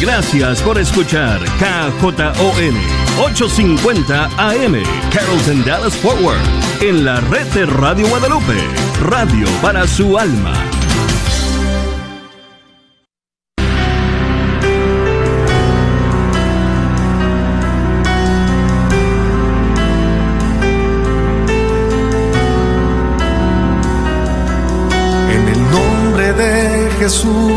Gracias por escuchar KJON 850 AM Carrollton Dallas Forward en la red de Radio Guadalupe, radio para su alma. Jesús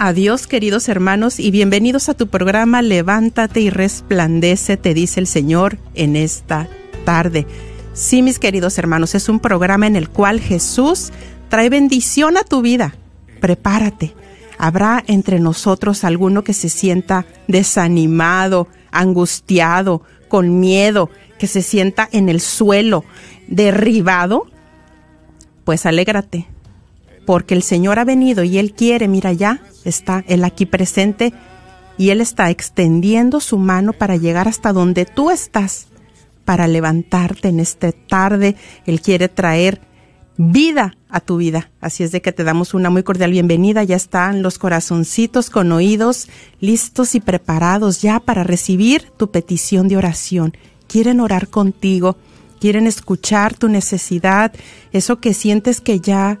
a Dios, queridos hermanos, y bienvenidos a tu programa Levántate y resplandece, te dice el Señor en esta tarde. Sí, mis queridos hermanos, es un programa en el cual Jesús trae bendición a tu vida. Prepárate. Habrá entre nosotros alguno que se sienta desanimado, angustiado, con miedo, que se sienta en el suelo, derribado. Pues alégrate, porque el Señor ha venido y Él quiere, mira ya, está Él aquí presente y Él está extendiendo su mano para llegar hasta donde tú estás, para levantarte en esta tarde. Él quiere traer vida a tu vida. Así es de que te damos una muy cordial bienvenida. Ya están los corazoncitos con oídos listos y preparados ya para recibir tu petición de oración. Quieren orar contigo, quieren escuchar tu necesidad, eso que sientes que ya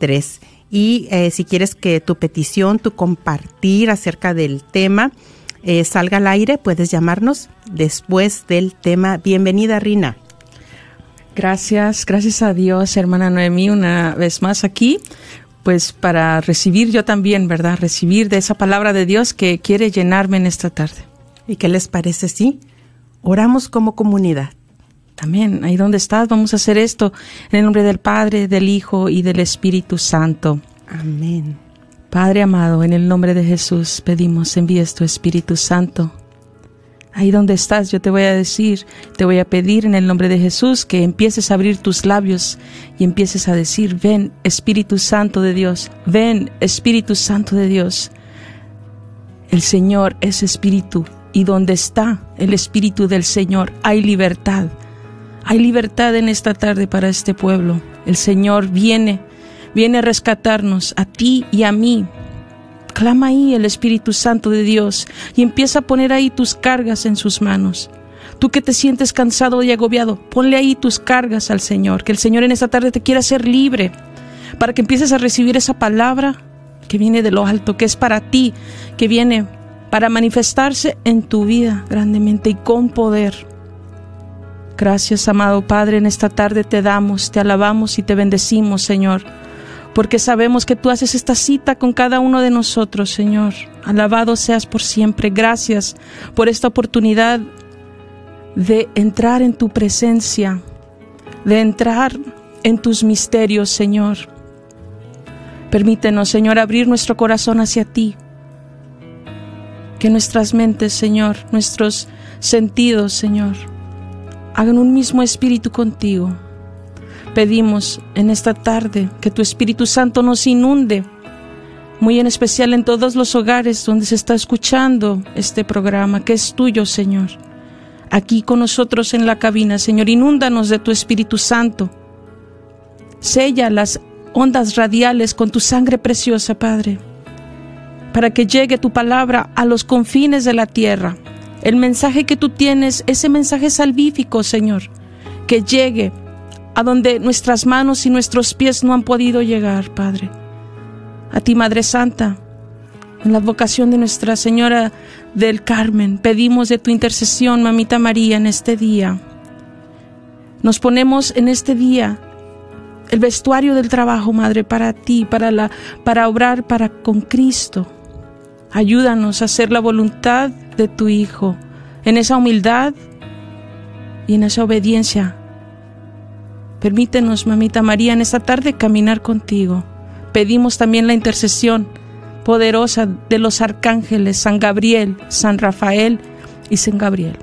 1-800-701-0373 y eh, si quieres que tu petición, tu compartir acerca del tema eh, salga al aire, puedes llamarnos después del tema. Bienvenida, Rina. Gracias, gracias a Dios, hermana Noemí, una vez más aquí, pues para recibir yo también, ¿verdad? Recibir de esa palabra de Dios que quiere llenarme en esta tarde. ¿Y qué les parece si oramos como comunidad? Amén. Ahí donde estás, vamos a hacer esto en el nombre del Padre, del Hijo y del Espíritu Santo. Amén. Padre amado, en el nombre de Jesús pedimos, envíes tu Espíritu Santo. Ahí donde estás, yo te voy a decir, te voy a pedir en el nombre de Jesús que empieces a abrir tus labios y empieces a decir, ven Espíritu Santo de Dios, ven Espíritu Santo de Dios. El Señor es Espíritu y donde está el Espíritu del Señor hay libertad. Hay libertad en esta tarde para este pueblo. El Señor viene, viene a rescatarnos a ti y a mí. Clama ahí el Espíritu Santo de Dios y empieza a poner ahí tus cargas en sus manos. Tú que te sientes cansado y agobiado, ponle ahí tus cargas al Señor, que el Señor en esta tarde te quiera hacer libre, para que empieces a recibir esa palabra que viene de lo alto, que es para ti, que viene para manifestarse en tu vida grandemente y con poder. Gracias, amado Padre, en esta tarde te damos, te alabamos y te bendecimos, Señor, porque sabemos que tú haces esta cita con cada uno de nosotros, Señor. Alabado seas por siempre. Gracias por esta oportunidad de entrar en tu presencia, de entrar en tus misterios, Señor. Permítenos, Señor, abrir nuestro corazón hacia ti. Que nuestras mentes, Señor, nuestros sentidos, Señor, hagan un mismo espíritu contigo. Pedimos en esta tarde que tu Espíritu Santo nos inunde, muy en especial en todos los hogares donde se está escuchando este programa, que es tuyo, Señor. Aquí con nosotros en la cabina, Señor, inúndanos de tu Espíritu Santo. Sella las ondas radiales con tu sangre preciosa, Padre, para que llegue tu palabra a los confines de la tierra. El mensaje que tú tienes, ese mensaje salvífico, Señor, que llegue a donde nuestras manos y nuestros pies no han podido llegar, Padre. A ti, Madre Santa, en la vocación de Nuestra Señora del Carmen, pedimos de tu intercesión, Mamita María, en este día. Nos ponemos en este día el vestuario del trabajo, Madre, para ti, para, la, para obrar para con Cristo. Ayúdanos a hacer la voluntad de tu Hijo en esa humildad y en esa obediencia. Permítenos, Mamita María, en esta tarde caminar contigo. Pedimos también la intercesión poderosa de los arcángeles San Gabriel, San Rafael y San Gabriel,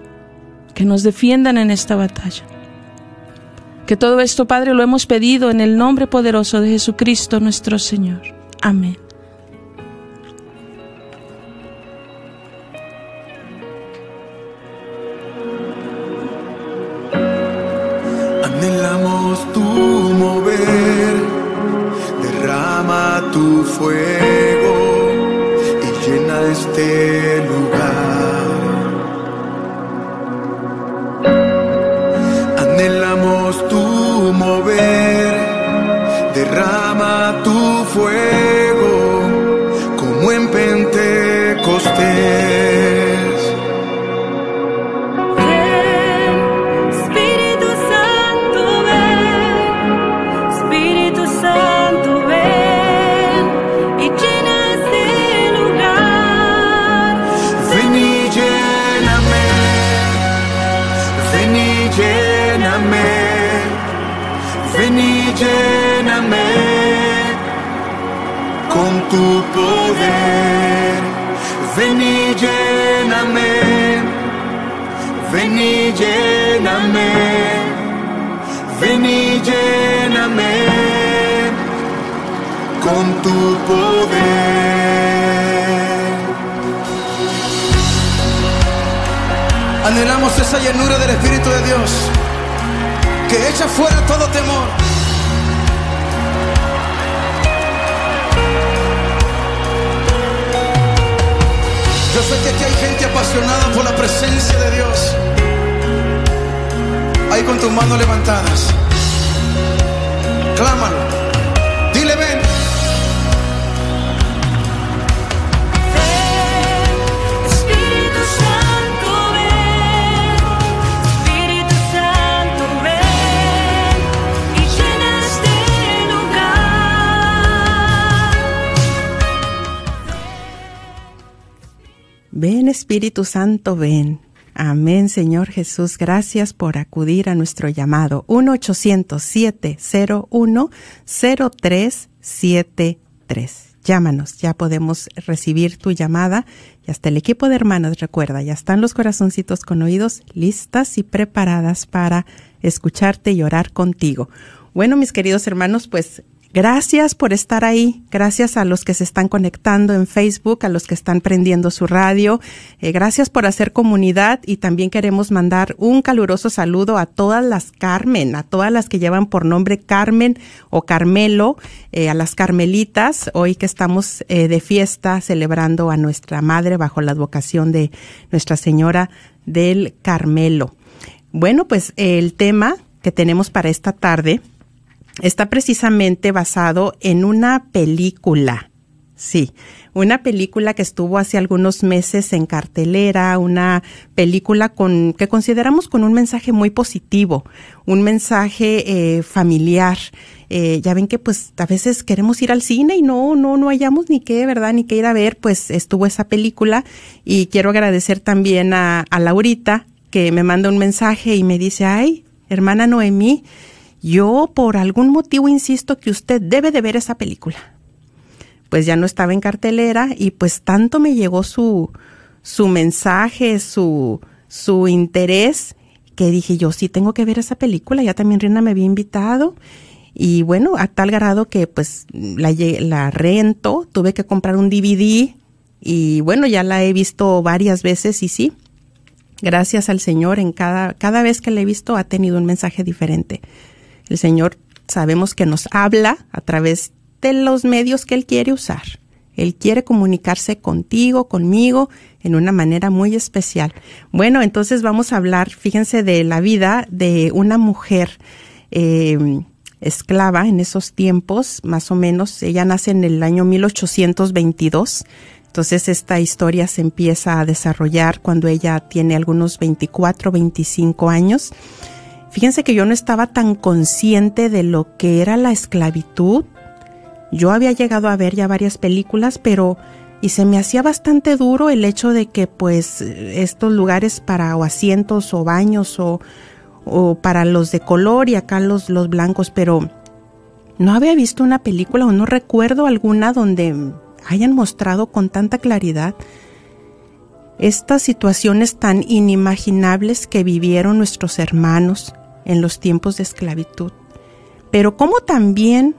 que nos defiendan en esta batalla. Que todo esto, Padre, lo hemos pedido en el nombre poderoso de Jesucristo nuestro Señor. Amén. Lléname, ven y lléname con tu poder. Ven y lléname, ven y lléname, ven y lléname con tu poder. Anhelamos esa llenura del Espíritu de Dios que echa fuera todo temor. Yo sé que aquí hay gente apasionada por la presencia de Dios. Ahí con tus manos levantadas. Clámalo. Espíritu Santo, ven. Amén, Señor Jesús. Gracias por acudir a nuestro llamado. 1-800-701-0373. Llámanos, ya podemos recibir tu llamada. Y hasta el equipo de hermanos, recuerda, ya están los corazoncitos con oídos listas y preparadas para escucharte y orar contigo. Bueno, mis queridos hermanos, pues Gracias por estar ahí, gracias a los que se están conectando en Facebook, a los que están prendiendo su radio, eh, gracias por hacer comunidad y también queremos mandar un caluroso saludo a todas las Carmen, a todas las que llevan por nombre Carmen o Carmelo, eh, a las Carmelitas, hoy que estamos eh, de fiesta celebrando a nuestra madre bajo la advocación de Nuestra Señora del Carmelo. Bueno, pues el tema que tenemos para esta tarde está precisamente basado en una película. Sí, una película que estuvo hace algunos meses en cartelera, una película con que consideramos con un mensaje muy positivo, un mensaje eh, familiar. Eh, ya ven que pues a veces queremos ir al cine y no, no, no hallamos ni qué, ¿verdad? Ni qué ir a ver, pues estuvo esa película y quiero agradecer también a, a Laurita que me manda un mensaje y me dice, ay, hermana Noemí, yo por algún motivo insisto que usted debe de ver esa película. Pues ya no estaba en cartelera y pues tanto me llegó su, su mensaje, su, su interés, que dije yo sí tengo que ver esa película, ya también Rina me había invitado y bueno, a tal grado que pues la, la rento, tuve que comprar un DVD y bueno, ya la he visto varias veces y sí, gracias al Señor en cada, cada vez que la he visto ha tenido un mensaje diferente. El Señor sabemos que nos habla a través de los medios que Él quiere usar. Él quiere comunicarse contigo, conmigo, en una manera muy especial. Bueno, entonces vamos a hablar, fíjense, de la vida de una mujer eh, esclava en esos tiempos, más o menos. Ella nace en el año 1822. Entonces esta historia se empieza a desarrollar cuando ella tiene algunos 24, 25 años. Fíjense que yo no estaba tan consciente de lo que era la esclavitud. Yo había llegado a ver ya varias películas, pero y se me hacía bastante duro el hecho de que pues estos lugares para asientos o baños o, o para los de color y acá los, los blancos, pero no había visto una película o no recuerdo alguna donde hayan mostrado con tanta claridad estas situaciones tan inimaginables que vivieron nuestros hermanos en los tiempos de esclavitud. Pero como también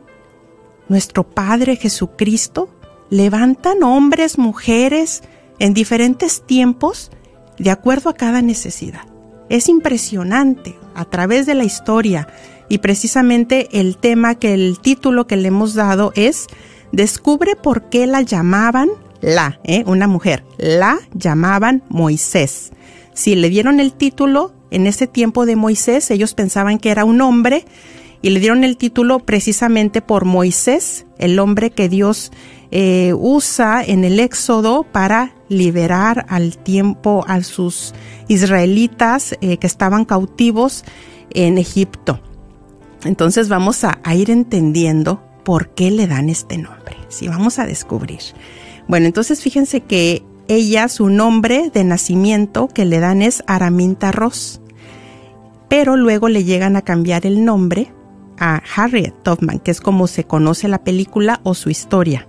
nuestro Padre Jesucristo levantan hombres, mujeres en diferentes tiempos de acuerdo a cada necesidad. Es impresionante a través de la historia y precisamente el tema que el título que le hemos dado es Descubre por qué la llamaban la, ¿eh? una mujer, la llamaban Moisés. Si le dieron el título en ese tiempo de Moisés, ellos pensaban que era un hombre y le dieron el título precisamente por Moisés, el hombre que Dios eh, usa en el Éxodo para liberar al tiempo a sus israelitas eh, que estaban cautivos en Egipto. Entonces vamos a, ir entendiendo por qué le dan este nombre. Si vamos a descubrir. Bueno, entonces fíjense que ella, su nombre de nacimiento que le dan es Araminta Ross, pero luego le llegan a cambiar el nombre a Harriet Tubman, que es como se conoce la película o su historia.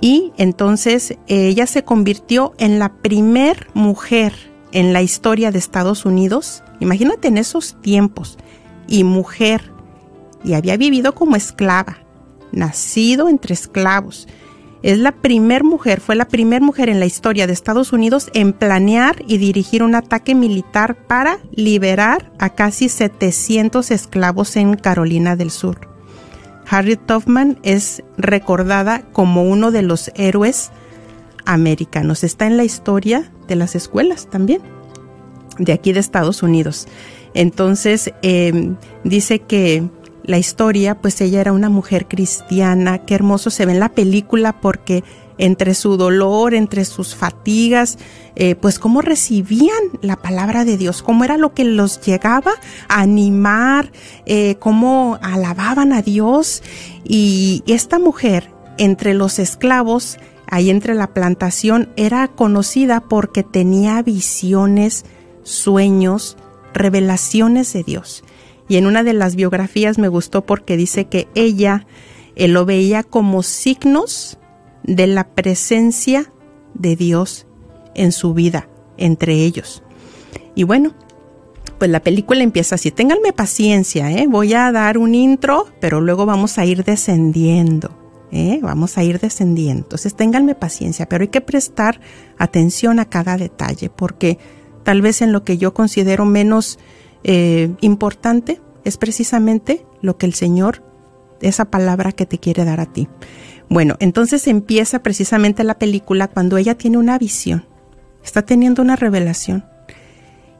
Y entonces ella se convirtió en la primer mujer en la historia de Estados Unidos. Imagínate en esos tiempos. Y mujer. Y había vivido como esclava. Nacido entre esclavos. Es la primer mujer, fue la primer mujer en la historia de Estados Unidos en planear y dirigir un ataque militar para liberar a casi 700 esclavos en Carolina del Sur. Harriet Tubman es recordada como uno de los héroes americanos. Está en la historia de las escuelas también, de aquí de Estados Unidos. Entonces, eh, dice que la historia, pues ella era una mujer cristiana, qué hermoso se ve en la película porque entre su dolor, entre sus fatigas, eh, pues cómo recibían la palabra de Dios, cómo era lo que los llegaba a animar, eh, cómo alababan a Dios. Y esta mujer, entre los esclavos, ahí entre la plantación, era conocida porque tenía visiones, sueños, revelaciones de Dios. Y en una de las biografías me gustó porque dice que ella eh, lo veía como signos de la presencia de Dios en su vida, entre ellos. Y bueno, pues la película empieza así. Ténganme paciencia, ¿eh? voy a dar un intro, pero luego vamos a ir descendiendo. ¿eh? Vamos a ir descendiendo. Entonces ténganme paciencia, pero hay que prestar atención a cada detalle, porque tal vez en lo que yo considero menos eh, importante es precisamente lo que el Señor, esa palabra que te quiere dar a ti. Bueno, entonces empieza precisamente la película cuando ella tiene una visión, está teniendo una revelación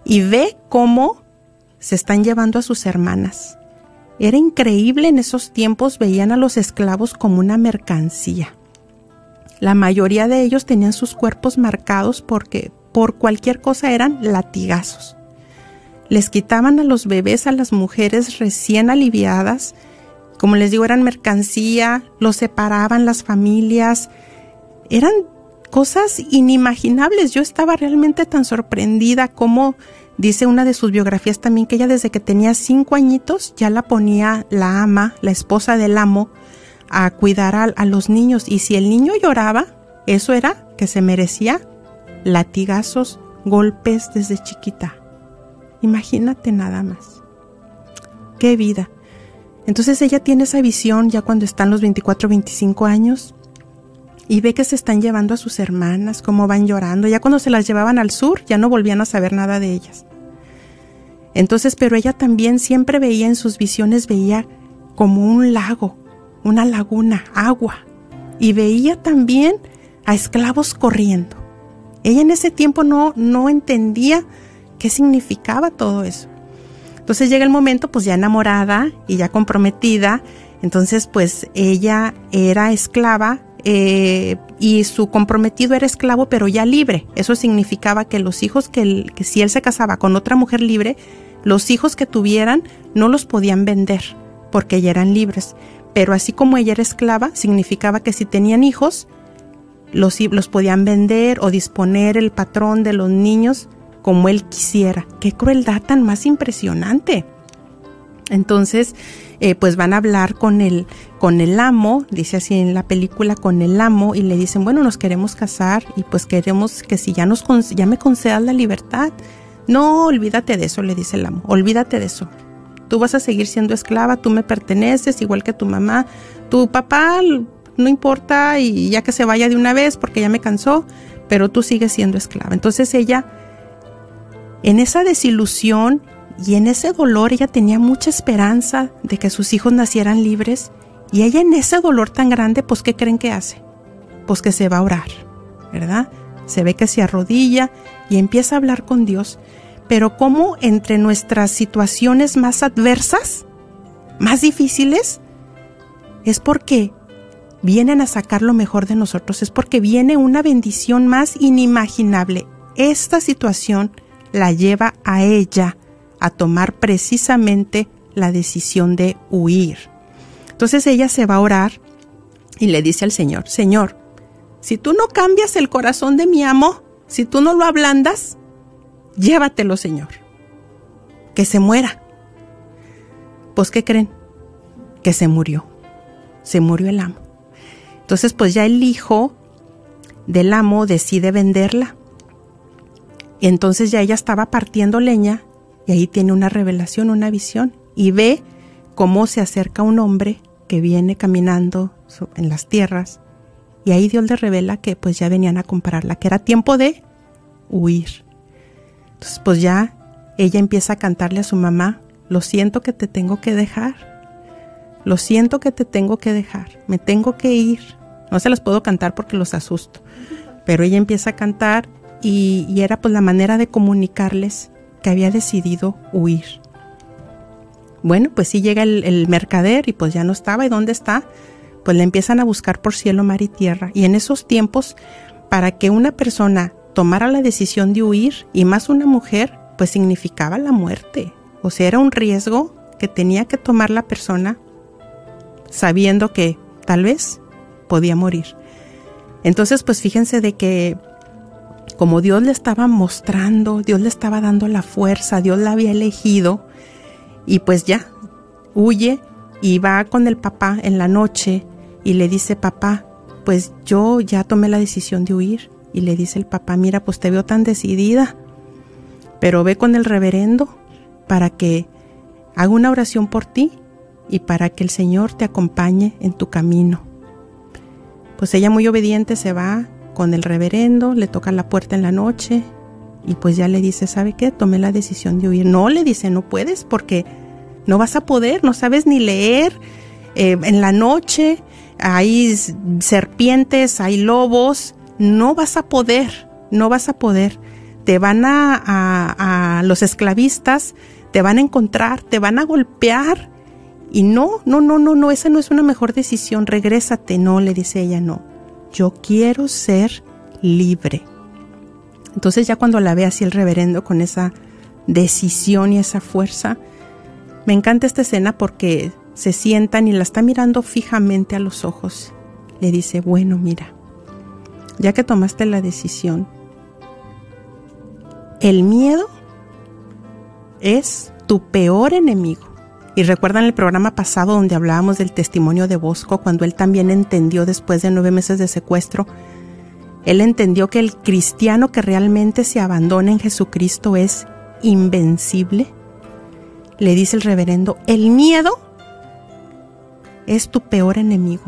y ve cómo se están llevando a sus hermanas. Era increíble en esos tiempos, veían a los esclavos como una mercancía. La mayoría de ellos tenían sus cuerpos marcados porque por cualquier cosa eran latigazos les quitaban a los bebés, a las mujeres recién aliviadas, como les digo, eran mercancía, los separaban las familias, eran cosas inimaginables. Yo estaba realmente tan sorprendida cómo Dice una de sus biografías también que ella desde que tenía cinco añitos ya la ponía la ama, la esposa del amo, a cuidar a, a los niños. Y si el niño lloraba, eso era que se merecía latigazos, golpes desde chiquita. Imagínate nada más. Qué vida. Entonces ella tiene esa visión ya cuando están los 24, 25 años y ve que se están llevando a sus hermanas, cómo van llorando. Ya cuando se las llevaban al sur, ya no volvían a saber nada de ellas. Entonces, pero ella también siempre veía en sus visiones, veía como un lago, una laguna, agua. Y veía también a esclavos corriendo. Ella en ese tiempo no, no entendía qué significaba todo eso. Entonces llega el momento, pues ya enamorada y ya comprometida. Entonces, pues ella era esclava eh, y su comprometido era esclavo, pero ya libre. Eso significaba que los hijos que, que si él se casaba con otra mujer libre, los hijos que tuvieran no los podían vender porque ya eran libres. Pero así como ella era esclava, significaba que si tenían hijos, los, los podían vender o disponer el patrón de los niños como él quisiera. Qué crueldad tan más impresionante. Entonces, eh, pues van a hablar con el, con el amo, dice así en la película, con el amo, y le dicen, bueno, nos queremos casar y pues queremos que si ya, nos, ya me concedas la libertad. No, olvídate de eso, le dice el amo, olvídate de eso. Tú vas a seguir siendo esclava, tú me perteneces, igual que tu mamá. Tu papá, no importa, y ya que se vaya de una vez porque ya me cansó, pero tú sigues siendo esclava. Entonces ella en esa desilusión y en ese dolor ella tenía mucha esperanza de que sus hijos nacieran libres y ella en ese dolor tan grande, pues ¿qué creen que hace? Pues que se va a orar, ¿verdad? Se ve que se arrodilla y empieza a hablar con Dios, pero como entre nuestras situaciones más adversas, más difíciles, es porque vienen a sacar lo mejor de nosotros, es porque viene una bendición más inimaginable. Esta situación la lleva a ella a tomar precisamente la decisión de huir. Entonces ella se va a orar y le dice al Señor, Señor, si tú no cambias el corazón de mi amo, si tú no lo ablandas, llévatelo, Señor. Que se muera. Pues, ¿qué creen? Que se murió. Se murió el amo. Entonces, pues ya el hijo del amo decide venderla. Entonces ya ella estaba partiendo leña y ahí tiene una revelación, una visión y ve cómo se acerca un hombre que viene caminando en las tierras y ahí Dios le revela que pues ya venían a comprarla, que era tiempo de huir. Entonces pues ya ella empieza a cantarle a su mamá, lo siento que te tengo que dejar, lo siento que te tengo que dejar, me tengo que ir. No se las puedo cantar porque los asusto, pero ella empieza a cantar y, era pues la manera de comunicarles que había decidido huir. Bueno, pues sí llega el, el mercader y pues ya no estaba. ¿Y dónde está? Pues le empiezan a buscar por cielo, mar y tierra. Y en esos tiempos, para que una persona tomara la decisión de huir, y más una mujer, pues significaba la muerte. O sea, era un riesgo que tenía que tomar la persona sabiendo que tal vez podía morir. Entonces, pues fíjense de que como Dios le estaba mostrando, Dios le estaba dando la fuerza, Dios la había elegido, y pues ya, huye y va con el papá en la noche y le dice, papá, pues yo ya tomé la decisión de huir. Y le dice el papá, mira, pues te veo tan decidida, pero ve con el reverendo para que haga una oración por ti y para que el Señor te acompañe en tu camino. Pues ella muy obediente se va con el reverendo, le toca la puerta en la noche y pues ya le dice, ¿sabe qué? Tomé la decisión de huir. No, le dice, no puedes porque no vas a poder, no sabes ni leer. Eh, en la noche hay serpientes, hay lobos, no vas a poder, no vas a poder. Te van a, a, a los esclavistas, te van a encontrar, te van a golpear. Y no, no, no, no, no, esa no es una mejor decisión, regrésate. No, le dice ella, no. Yo quiero ser libre. Entonces ya cuando la ve así el reverendo con esa decisión y esa fuerza, me encanta esta escena porque se sientan y la está mirando fijamente a los ojos. Le dice, bueno, mira, ya que tomaste la decisión, el miedo es tu peor enemigo. Y recuerdan el programa pasado donde hablábamos del testimonio de Bosco, cuando él también entendió después de nueve meses de secuestro, él entendió que el cristiano que realmente se abandona en Jesucristo es invencible. Le dice el reverendo, el miedo es tu peor enemigo.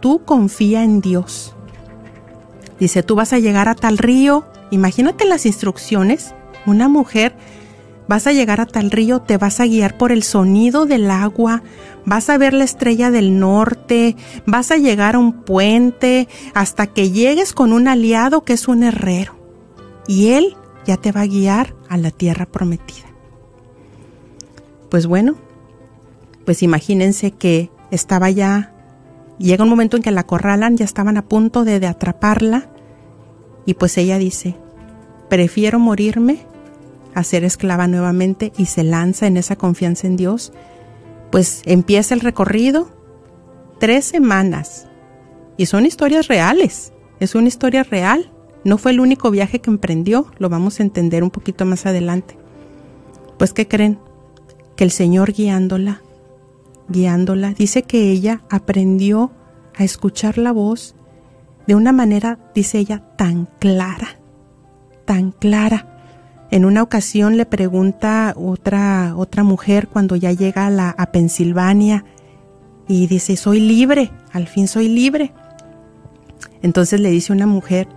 Tú confía en Dios. Dice, tú vas a llegar a tal río. Imagínate las instrucciones. Una mujer, vas a llegar a tal río, te vas a guiar por el sonido del agua, vas a ver la estrella del norte, vas a llegar a un puente hasta que llegues con un aliado que es un herrero. Y él ya te va a guiar a la tierra prometida. Pues bueno, pues imagínense que estaba ya, llega un momento en que la acorralan, ya estaban a punto de, de atraparla, y pues ella dice, prefiero morirme a ser esclava nuevamente y se lanza en esa confianza en Dios. Pues empieza el recorrido, tres semanas, y son historias reales, es una historia real, no fue el único viaje que emprendió, lo vamos a entender un poquito más adelante. Pues, ¿qué creen? Que el Señor guiándola, guiándola, dice que ella aprendió a escuchar la voz de una manera, dice ella, tan clara, tan clara. En una ocasión le pregunta otra, otra mujer cuando ya llega a, a Pensilvania y dice, soy libre, al fin soy libre. Entonces le dice una mujer,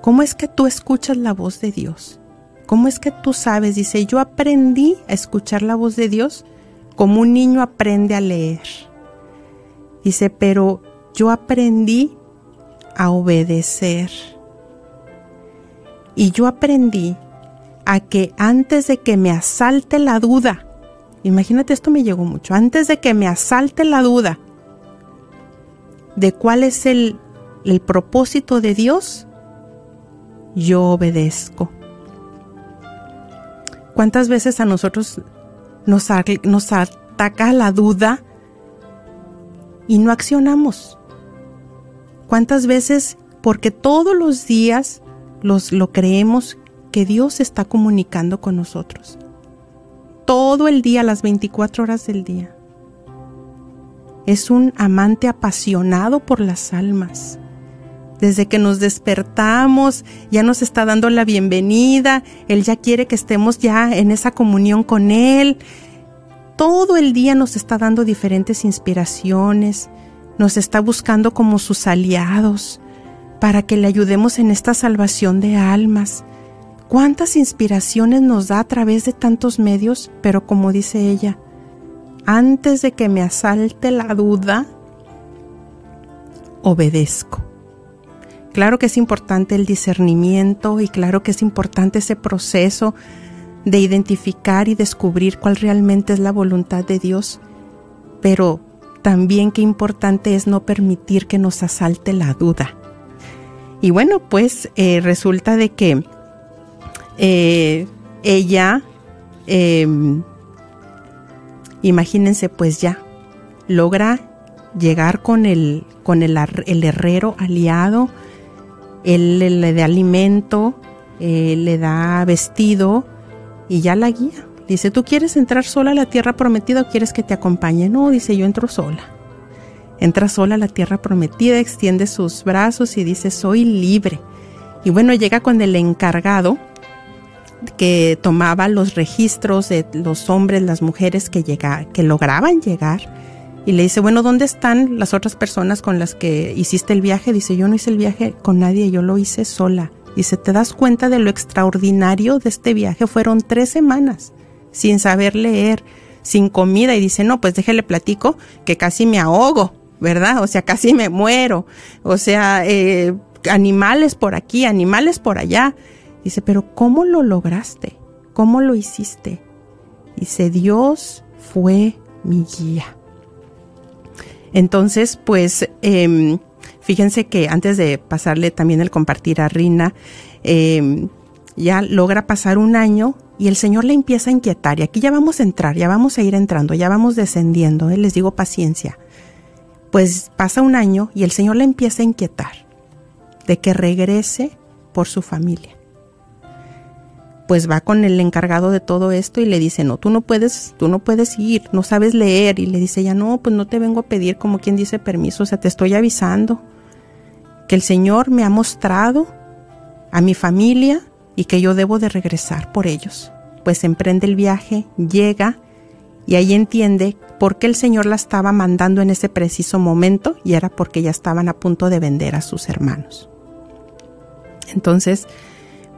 ¿cómo es que tú escuchas la voz de Dios? ¿Cómo es que tú sabes? Dice, yo aprendí a escuchar la voz de Dios como un niño aprende a leer. Dice, pero yo aprendí a obedecer. Y yo aprendí a que antes de que me asalte la duda, imagínate esto me llegó mucho, antes de que me asalte la duda de cuál es el, el propósito de Dios, yo obedezco. ¿Cuántas veces a nosotros nos, nos ataca la duda y no accionamos? ¿Cuántas veces, porque todos los días los, lo creemos, que Dios está comunicando con nosotros? Todo el día, las 24 horas del día. Es un amante apasionado por las almas. Desde que nos despertamos, ya nos está dando la bienvenida, Él ya quiere que estemos ya en esa comunión con Él. Todo el día nos está dando diferentes inspiraciones, nos está buscando como sus aliados para que le ayudemos en esta salvación de almas. ¿Cuántas inspiraciones nos da a través de tantos medios? Pero como dice ella, antes de que me asalte la duda, obedezco. Claro que es importante el discernimiento y claro que es importante ese proceso de identificar y descubrir cuál realmente es la voluntad de Dios, pero también qué importante es no permitir que nos asalte la duda. Y bueno, pues eh, resulta de que eh, ella, eh, imagínense pues ya, logra llegar con el, con el, herrero aliado, él le, le da alimento, eh, le da vestido y ya la guía. Dice, ¿tú quieres entrar sola a la tierra prometida o quieres que te acompañe? No, dice, yo entro sola. Entra sola a la tierra prometida, extiende sus brazos y dice, soy libre. Y bueno, llega con el encargado que tomaba los registros de los hombres, las mujeres que, llega, que lograban llegar. Y le dice, bueno, ¿dónde están las otras personas con las que hiciste el viaje? Dice, yo no hice el viaje con nadie, yo lo hice sola. Dice, ¿te das cuenta de lo extraordinario de este viaje? Fueron tres semanas sin saber leer, sin comida. Y dice, no, pues déjele platico que casi me ahogo, ¿verdad? O sea, casi me muero. O sea, eh, animales por aquí, animales por allá. Dice, pero ¿cómo lo lograste? ¿Cómo lo hiciste? Dice, Dios fue mi guía. Entonces, pues, eh, fíjense que antes de pasarle también el compartir a Rina, eh, ya logra pasar un año y el Señor le empieza a inquietar. Y aquí ya vamos a entrar, ya vamos a ir entrando, ya vamos descendiendo. ¿eh? Les digo paciencia. Pues pasa un año y el Señor le empieza a inquietar de que regrese por su familia. Pues va con el encargado de todo esto y le dice, no, tú no puedes, tú no puedes ir, no sabes leer. Y le dice ella, no, pues no te vengo a pedir como quien dice permiso, o sea, te estoy avisando que el Señor me ha mostrado a mi familia y que yo debo de regresar por ellos. Pues emprende el viaje, llega y ahí entiende por qué el Señor la estaba mandando en ese preciso momento y era porque ya estaban a punto de vender a sus hermanos. Entonces,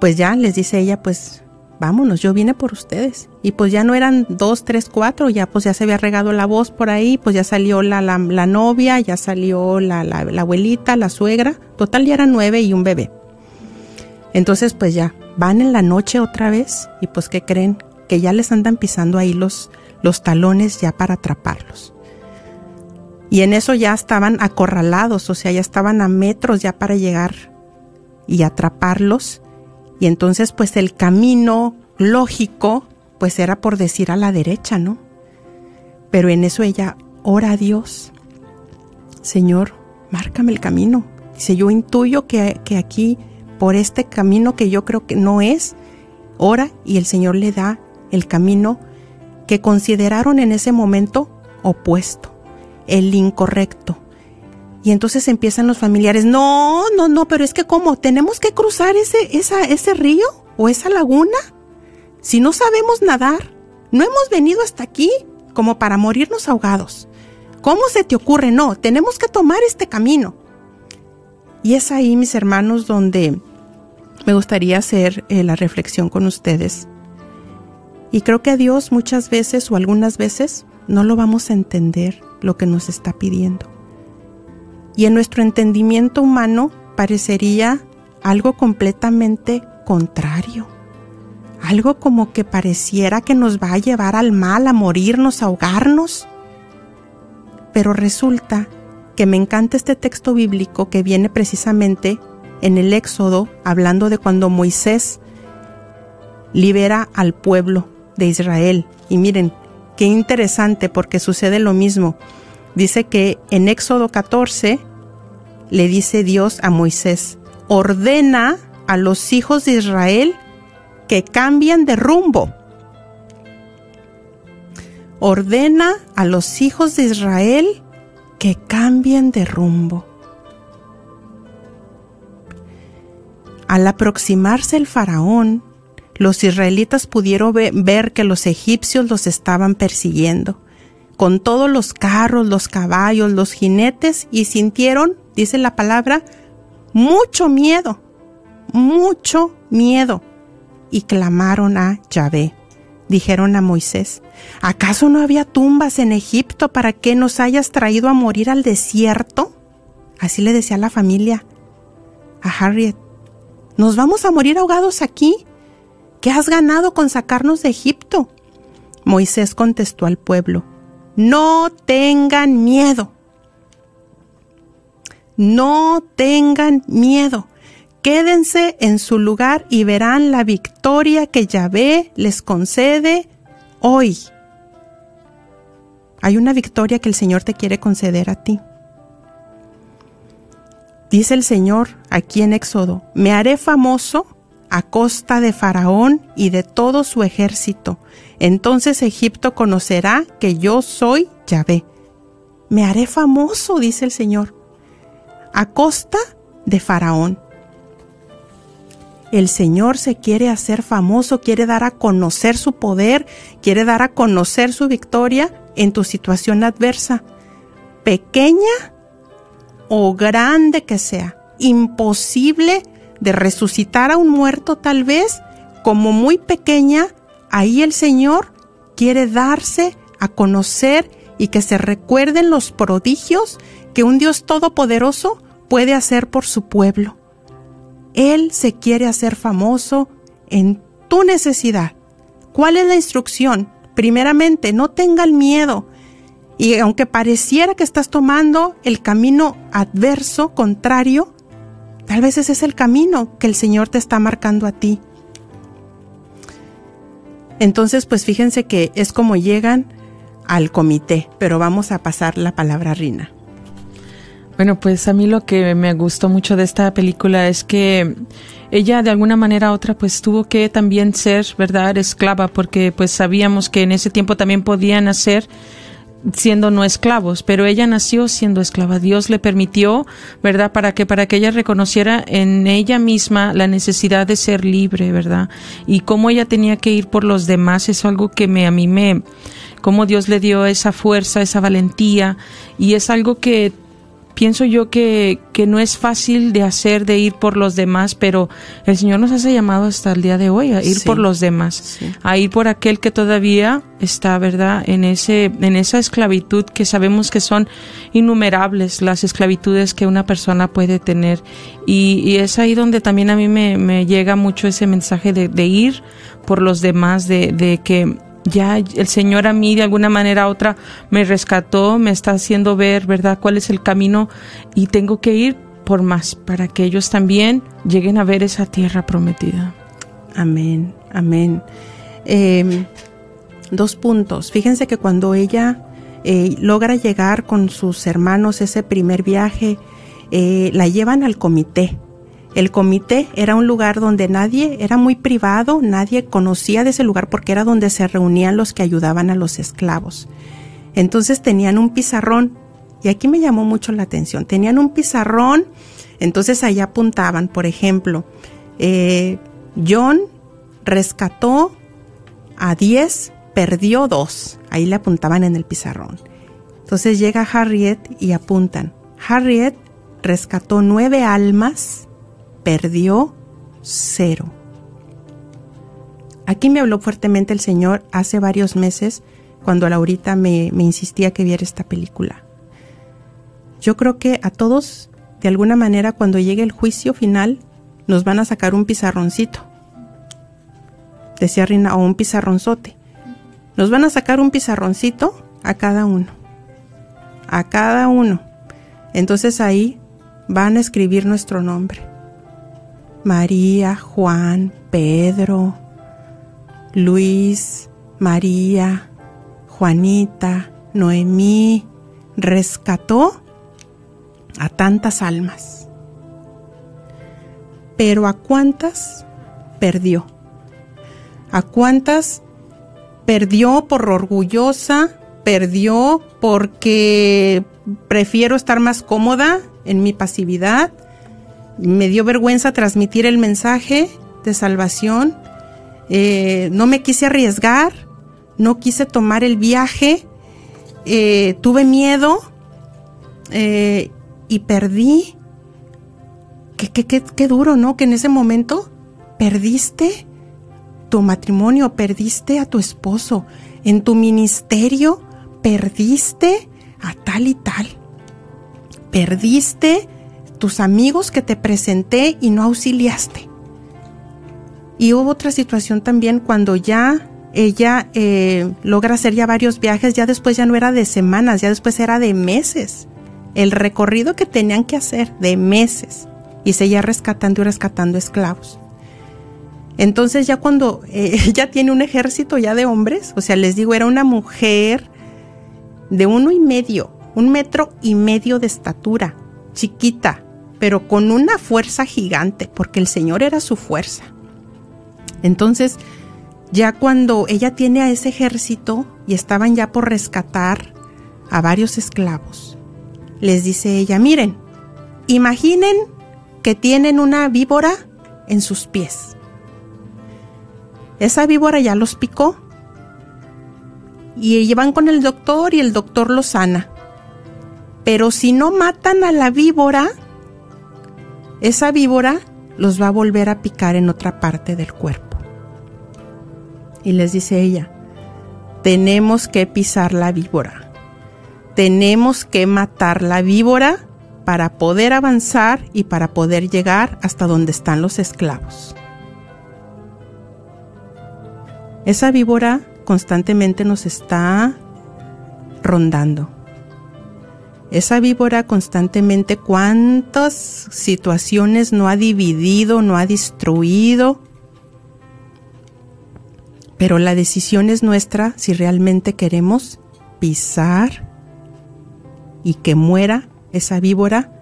pues ya les dice ella, pues vámonos, yo vine por ustedes. Y pues ya no eran dos, tres, cuatro, ya pues ya se había regado la voz por ahí, pues ya salió la, la, la novia, ya salió la, la, abuelita, la suegra, total ya eran nueve y un bebé. Entonces pues ya, van en la noche otra vez y pues ¿qué creen? Que ya les andan pisando ahí los, los talones ya para atraparlos. Y en eso ya estaban acorralados, o sea, ya estaban a metros ya para llegar y atraparlos. Y entonces pues el camino lógico pues era por decir a la derecha, ¿no? Pero en eso ella ora a Dios. Señor, márcame el camino. Dice, yo intuyo que, que aquí, por este camino que yo creo que no es, ora y el Señor le da el camino que consideraron en ese momento opuesto, el incorrecto. Y entonces empiezan los familiares, no, no, no, pero es que ¿cómo? ¿Tenemos que cruzar ese, esa, ese río o esa laguna? Si no sabemos nadar, no hemos venido hasta aquí como para morirnos ahogados. ¿Cómo se te ocurre? No, tenemos que tomar este camino. Y es ahí, mis hermanos, donde me gustaría hacer eh, la reflexión con ustedes. Y creo que a Dios muchas veces o algunas veces no lo vamos a entender lo que nos está pidiendo. Y en nuestro entendimiento humano parecería algo completamente contrario. Algo como que pareciera que nos va a llevar al mal, a morirnos, a ahogarnos. Pero resulta que me encanta este texto bíblico que viene precisamente en el Éxodo, hablando de cuando Moisés libera al pueblo de Israel. Y miren, qué interesante porque sucede lo mismo. Dice que en Éxodo 14 le dice Dios a Moisés, ordena a los hijos de Israel que cambien de rumbo. Ordena a los hijos de Israel que cambien de rumbo. Al aproximarse el faraón, los israelitas pudieron ve- ver que los egipcios los estaban persiguiendo, con todos los carros, los caballos, los jinetes, y sintieron, dice la palabra, mucho miedo, mucho miedo, y clamaron a Yahvé. Dijeron a Moisés, ¿acaso no había tumbas en Egipto para que nos hayas traído a morir al desierto? Así le decía la familia a Harriet. ¿Nos vamos a morir ahogados aquí? ¿Qué has ganado con sacarnos de Egipto? Moisés contestó al pueblo, no tengan miedo. No tengan miedo. Quédense en su lugar y verán la victoria que Yahvé les concede hoy. Hay una victoria que el Señor te quiere conceder a ti. Dice el Señor aquí en Éxodo, me haré famoso a costa de Faraón y de todo su ejército. Entonces Egipto conocerá que yo soy Yahvé. Me haré famoso, dice el Señor, a costa de Faraón. El Señor se quiere hacer famoso, quiere dar a conocer su poder, quiere dar a conocer su victoria en tu situación adversa, pequeña o grande que sea, imposible de resucitar a un muerto tal vez, como muy pequeña, ahí el Señor quiere darse a conocer y que se recuerden los prodigios que un Dios todopoderoso puede hacer por su pueblo. Él se quiere hacer famoso en tu necesidad. ¿Cuál es la instrucción? Primeramente, no tengan miedo. Y aunque pareciera que estás tomando el camino adverso, contrario, tal vez ese es el camino que el Señor te está marcando a ti. Entonces, pues fíjense que es como llegan al comité, pero vamos a pasar la palabra a Rina. Bueno, pues a mí lo que me gustó mucho de esta película es que ella de alguna manera u otra pues tuvo que también ser, ¿verdad?, esclava, porque pues sabíamos que en ese tiempo también podían nacer siendo no esclavos, pero ella nació siendo esclava. Dios le permitió, ¿verdad?, para que para que ella reconociera en ella misma la necesidad de ser libre, ¿verdad? Y cómo ella tenía que ir por los demás es algo que me a mí me cómo Dios le dio esa fuerza, esa valentía y es algo que pienso yo que, que no es fácil de hacer, de ir por los demás, pero el Señor nos hace llamado hasta el día de hoy a ir Sí. por los demás, Sí. a ir por aquel que todavía está, ¿verdad?, en ese, en esa esclavitud que sabemos que son innumerables las esclavitudes que una persona puede tener. Y, y es ahí donde también a mí me, me llega mucho ese mensaje de, de ir por los demás, de, de que ya el Señor a mí de alguna manera u otra me rescató, me está haciendo ver, ¿verdad?, cuál es el camino y tengo que ir por más para que ellos también lleguen a ver esa tierra prometida. Amén, amén. Eh, dos puntos. Fíjense que cuando ella eh, logra llegar con sus hermanos ese primer viaje, eh, la llevan al comité. El comité era un lugar donde nadie, era muy privado, nadie conocía de ese lugar porque era donde se reunían los que ayudaban a los esclavos. Entonces tenían un pizarrón, y aquí me llamó mucho la atención, tenían un pizarrón, entonces allá apuntaban, por ejemplo, eh, John rescató a 10, perdió 2, ahí le apuntaban en el pizarrón. Entonces llega Harriet y apuntan, Harriet rescató 9 almas, perdió 0. Aquí me habló fuertemente el Señor hace varios meses cuando Laurita me, me insistía que viera esta película. Yo creo que a todos, de alguna manera, cuando llegue el juicio final, nos van a sacar un pizarroncito. Decía Rina, o un pizarronzote. Nos van a sacar un pizarroncito a cada uno. A cada uno. Entonces ahí van a escribir nuestro nombre. María, Juan, Pedro, Luis, María, Juanita, Noemí, rescató a tantas almas. Pero ¿a cuántas perdió? ¿A cuántas perdió por orgullosa? ¿Perdió porque prefiero estar más cómoda en mi pasividad? ¿Me dio vergüenza transmitir el mensaje de salvación? Eh, ¿No me quise arriesgar? ¿No quise tomar el viaje? Eh, ¿Tuve miedo? Eh, y perdí. Qué, qué, qué, qué duro, ¿no? Que en ese momento perdiste tu matrimonio, perdiste a tu esposo, en tu ministerio perdiste a tal y tal. Perdiste tus amigos que te presenté y no auxiliaste. Y hubo otra situación también cuando ya ella eh, logra hacer ya varios viajes, ya después ya no era de semanas, ya después era de meses. El recorrido que tenían que hacer de meses y seguía rescatando y rescatando esclavos. Entonces ya cuando eh, ella tiene un ejército ya de hombres, o sea, les digo, era una mujer de uno y medio, un metro y medio de estatura, chiquita, pero con una fuerza gigante, porque el Señor era su fuerza. Entonces, ya cuando ella tiene a ese ejército y estaban ya por rescatar a varios esclavos, les dice ella, miren, imaginen que tienen una víbora en sus pies. Esa víbora ya los picó y van con el doctor y el doctor los sana. Pero si no matan a la víbora, esa víbora los va a volver a picar en otra parte del cuerpo. Y les dice ella, tenemos que pisar la víbora. Tenemos que matar la víbora para poder avanzar y para poder llegar hasta donde están los esclavos. Esa víbora constantemente nos está rondando. Esa víbora constantemente cuántas situaciones no ha dividido, no ha destruido. Pero la decisión es nuestra si realmente queremos pisar y que muera esa víbora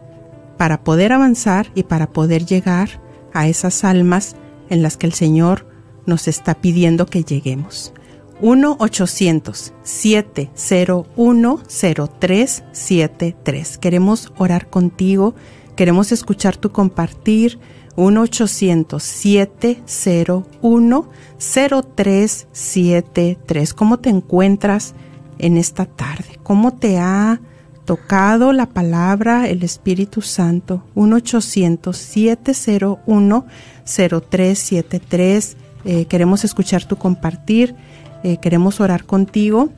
para poder avanzar y para poder llegar a esas almas en las que el Señor nos está pidiendo que lleguemos. 1-800-701-0373. Queremos orar contigo, queremos escuchar tu compartir. 1-800-701-0373. ¿Cómo te encuentras en esta tarde? ¿Cómo te ha tocado la palabra, el Espíritu Santo? 1-800-701-0373. Eh, queremos escuchar tu compartir, eh, queremos orar contigo.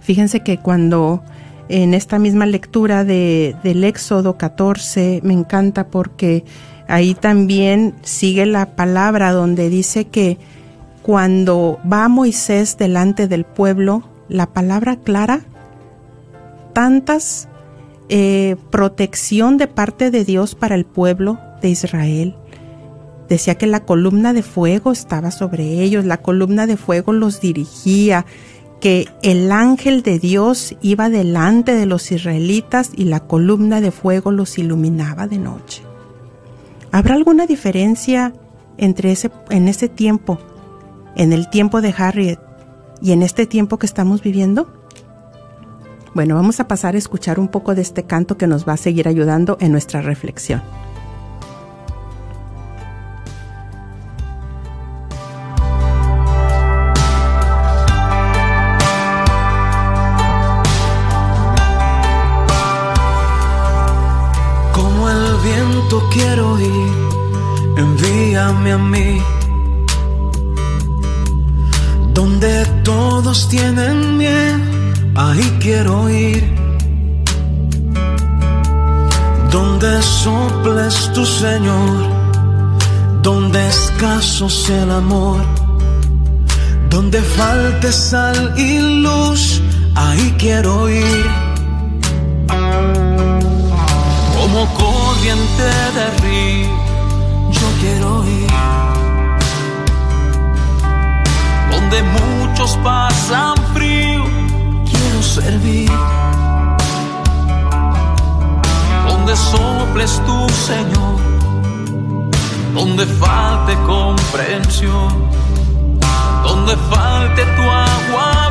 Fíjense que cuando en esta misma lectura de, del Éxodo 14 me encanta porque ahí también sigue la palabra donde dice que cuando va Moisés delante del pueblo, la palabra clara, tantas eh, protección de parte de Dios para el pueblo de Israel. Decía que la columna de fuego estaba sobre ellos, la columna de fuego los dirigía, que el ángel de Dios iba delante de los israelitas y la columna de fuego los iluminaba de noche. ¿Habrá alguna diferencia entre ese, en ese tiempo, en el tiempo de Harriet y en este tiempo que estamos viviendo? Bueno, vamos a pasar a escuchar un poco de este canto que nos va a seguir ayudando en nuestra reflexión. Tienen miedo, ahí quiero ir. Donde soples tu Señor, donde escaso sea el amor. Donde falte sal y luz, ahí quiero ir. Como corriente de río, yo quiero ir. Donde pasan frío, quiero servir. Donde soples tu Señor, donde falte comprensión, donde falte tu agua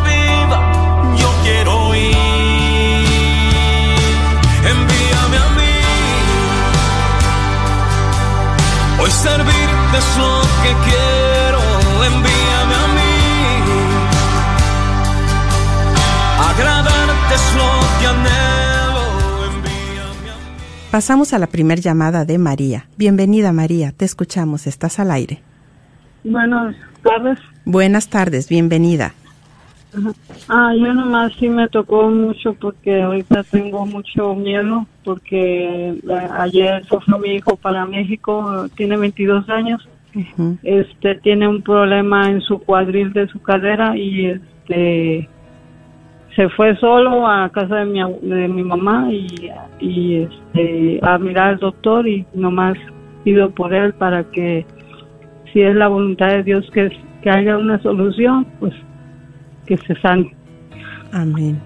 Pasamos a la primer llamada de María. Bienvenida María, te escuchamos, estás al aire. Buenas tardes. Buenas tardes, bienvenida. Ah, yo nomás sí me tocó mucho porque ahorita tengo mucho miedo porque eh, ayer fue mi hijo para México, tiene 22 años, este tiene un problema en su cuadril de su cadera y este se fue solo a casa de mi de mi mamá y, y este a mirar al doctor y nomás pido por él para que si es la voluntad de Dios que, que haya una solución, pues que se sane. Amén.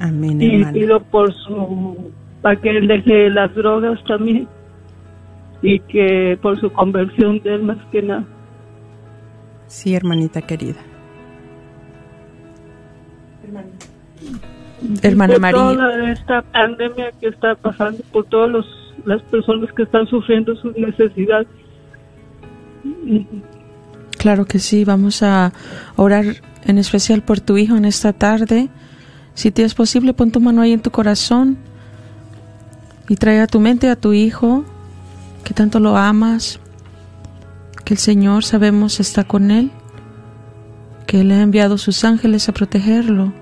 Amén, Y hermana. pido por su, para que él deje las drogas también y que por su conversión de él más que nada. Sí, hermanita querida. Hermana por María. toda esta pandemia que está pasando, por todas los- las personas que están sufriendo sus necesidades. Claro que sí, vamos a orar en especial por tu hijo en esta tarde. Si te es posible, pon tu mano ahí en tu corazón y trae a tu mente a tu hijo, que tanto lo amas, que el Señor sabemos está con él, que Él ha enviado sus ángeles a protegerlo,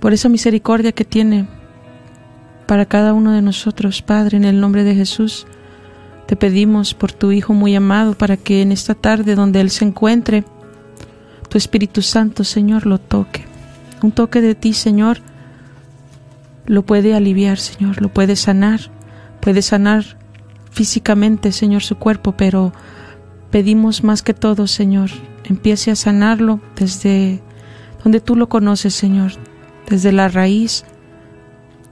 por esa misericordia que tiene para cada uno de nosotros, Padre, en el nombre de Jesús. Te pedimos por tu Hijo muy amado para que en esta tarde donde Él se encuentre, tu Espíritu Santo, Señor, lo toque. Un toque de ti, Señor, lo puede aliviar, Señor, lo puede sanar, puede sanar físicamente, Señor, su cuerpo, pero pedimos más que todo, Señor, empiece a sanarlo desde donde tú lo conoces, Señor, desde la raíz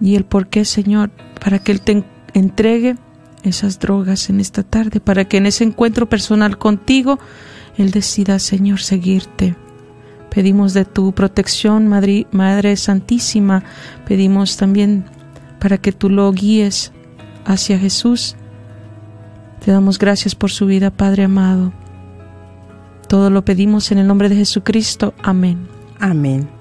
y el por qué, Señor, para que Él te en- entregue esas drogas en esta tarde, para que en ese encuentro personal contigo, Él decida, Señor, seguirte. Pedimos de tu protección, Madre, Madre Santísima. Pedimos también para que tú lo guíes hacia Jesús. Te damos gracias por su vida, Padre amado. Todo lo pedimos en el nombre de Jesucristo. Amén. Amén.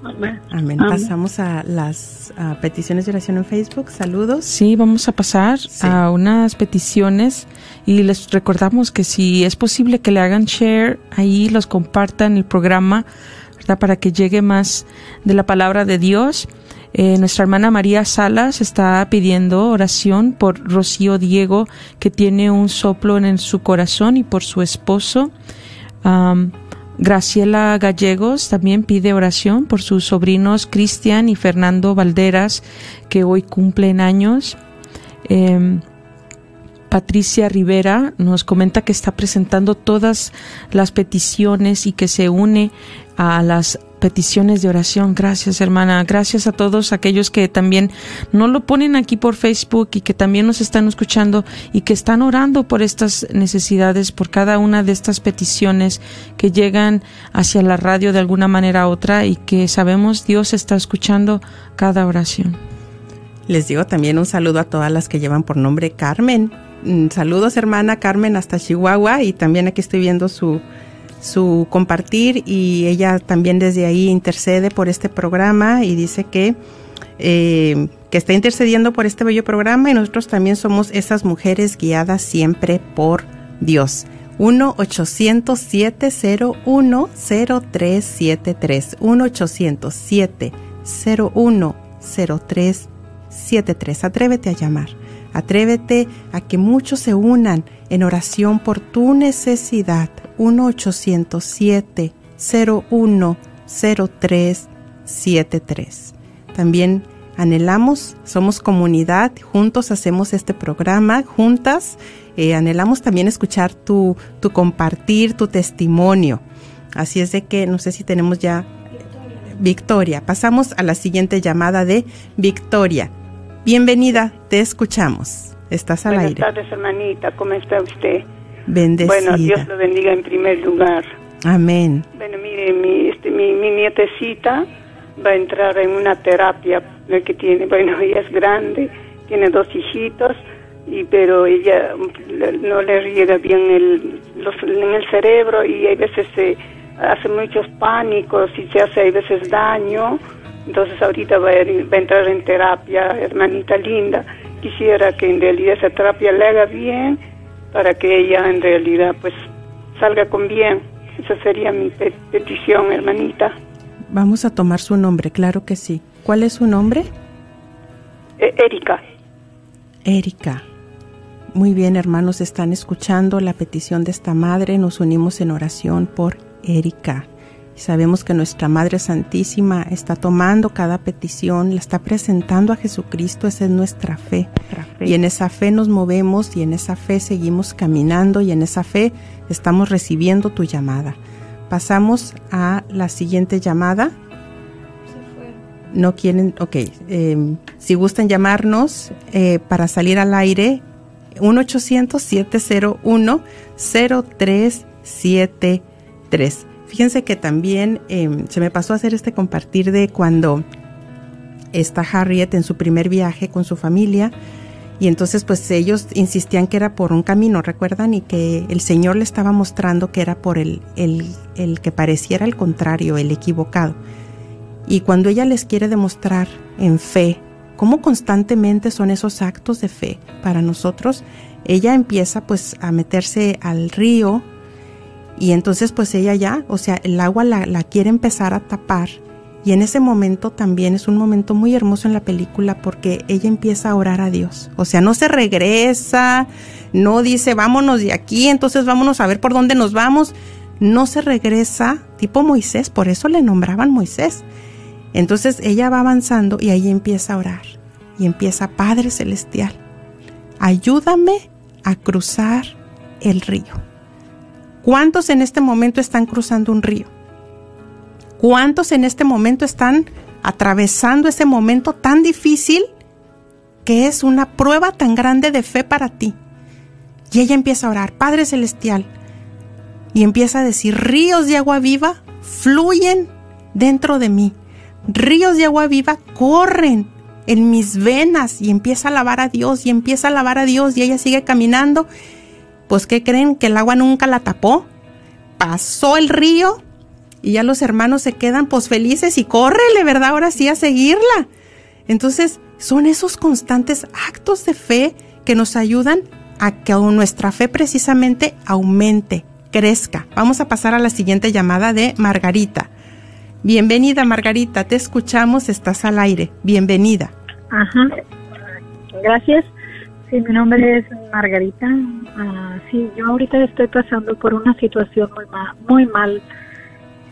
Amén. Pasamos a las a peticiones de oración en Facebook. Saludos. Sí, vamos a pasar Sí. a unas peticiones y les recordamos que si es posible que le hagan share ahí, los compartan el programa, ¿verdad? Para que llegue más de la palabra de Dios. Eh, nuestra hermana María Salas está pidiendo oración por Rocío Diego, que tiene un soplo en su corazón, y por su esposo. Am, Graciela Gallegos también pide oración por sus sobrinos Cristian y Fernando Valderas, que hoy cumplen años. Em, Patricia Rivera nos comenta que está presentando todas las peticiones y que se une a las peticiones de oración. Gracias, hermana. Gracias a todos aquellos que también no lo ponen aquí por Facebook y que también nos están escuchando y que están orando por estas necesidades, por cada una de estas peticiones que llegan hacia la radio de alguna manera u otra y que sabemos Dios está escuchando cada oración. Les digo también un saludo a todas las que llevan por nombre Carmen. Mm, Saludos, hermana Carmen, hasta Chihuahua. Y también aquí estoy viendo su, su compartir. Y ella también desde ahí intercede por este programa y dice que, eh, que está intercediendo por este bello programa. Y nosotros también somos esas mujeres guiadas siempre por Dios. 1-800-701-0373. 1-800-701-0373. Atrévete a llamar. Atrévete a que muchos se unan en oración por tu necesidad. 1-800-701-0373. También anhelamos, somos comunidad, juntos hacemos este programa, juntas eh, anhelamos también escuchar tu, tu compartir, tu testimonio. Así es de que no sé si tenemos ya Victoria. Pasamos a la siguiente llamada de Victoria. Bienvenida, te escuchamos. Estás al Buenas aire. tardes, hermanita. ¿Cómo está usted? Bendecida. Bueno, Dios lo bendiga en primer lugar. Amén. Bueno, mire, mi, este, mi, mi nietecita va a entrar en una terapia que tiene, bueno, ella es grande, tiene dos hijitos, y pero ella no le riega bien el, los, en el cerebro y hay veces se hace muchos pánicos y se hace hay veces daño. Entonces ahorita va a, ir- va a entrar en terapia, hermanita linda. Quisiera que en realidad esa terapia le haga bien para que ella en realidad pues salga con bien. Esa sería mi pe- petición, hermanita. Vamos a tomar su nombre, claro que sí. ¿Cuál es su nombre? Eh, Erika. Erika. Muy bien, hermanos, están escuchando la petición de esta madre. Nos unimos en oración por Erika. Sabemos que nuestra Madre Santísima está tomando cada petición, la está presentando a Jesucristo, esa es nuestra fe. Y en esa fe nos movemos y en esa fe seguimos caminando y en esa fe estamos recibiendo tu llamada. Pasamos a la siguiente llamada. No quieren, ok. eh, si gustan llamarnos eh, para salir al aire, 1-800-701-0373. Fíjense que también eh, se me pasó a hacer este compartir de cuando está Harriet en su primer viaje con su familia y entonces pues ellos insistían que era por un camino, ¿recuerdan? Y que el Señor le estaba mostrando que era por el, el, el que pareciera el contrario, el equivocado. Y cuando ella les quiere demostrar en fe cómo constantemente son esos actos de fe para nosotros, ella empieza pues a meterse al río y entonces pues ella ya, o sea, el agua la, quiere empezar a tapar y en ese momento también es un momento muy hermoso en la película porque ella empieza a orar a Dios. O sea, no se regresa, no dice vámonos de aquí, entonces vámonos a ver por dónde nos vamos. No se regresa, tipo Moisés, por eso le nombraban Moisés. Entonces ella va avanzando y ahí empieza a orar. Y empieza, Padre Celestial, ayúdame a cruzar el río. ¿Cuántos en este momento están cruzando un río? ¿Cuántos en este momento están atravesando ese momento tan difícil que es una prueba tan grande de fe para ti? Y ella empieza a orar, Padre Celestial, y empieza a decir, ríos de agua viva fluyen dentro de mí, ríos de agua viva corren en mis venas y empieza a alabar a Dios y empieza a alabar a Dios y ella sigue caminando. Pues ¿qué creen? Que el agua nunca la tapó. Pasó el río y ya los hermanos se quedan pues felices y córrele, ¿verdad? Ahora sí a seguirla. Entonces son esos constantes actos de fe que nos ayudan a que nuestra fe precisamente aumente, crezca. Vamos a pasar a la siguiente llamada de Margarita. Bienvenida Margarita, te escuchamos, estás al aire. Bienvenida. Ajá. Gracias. Sí, mi nombre es Margarita. Ah, sí, yo ahorita estoy pasando por una situación muy mal.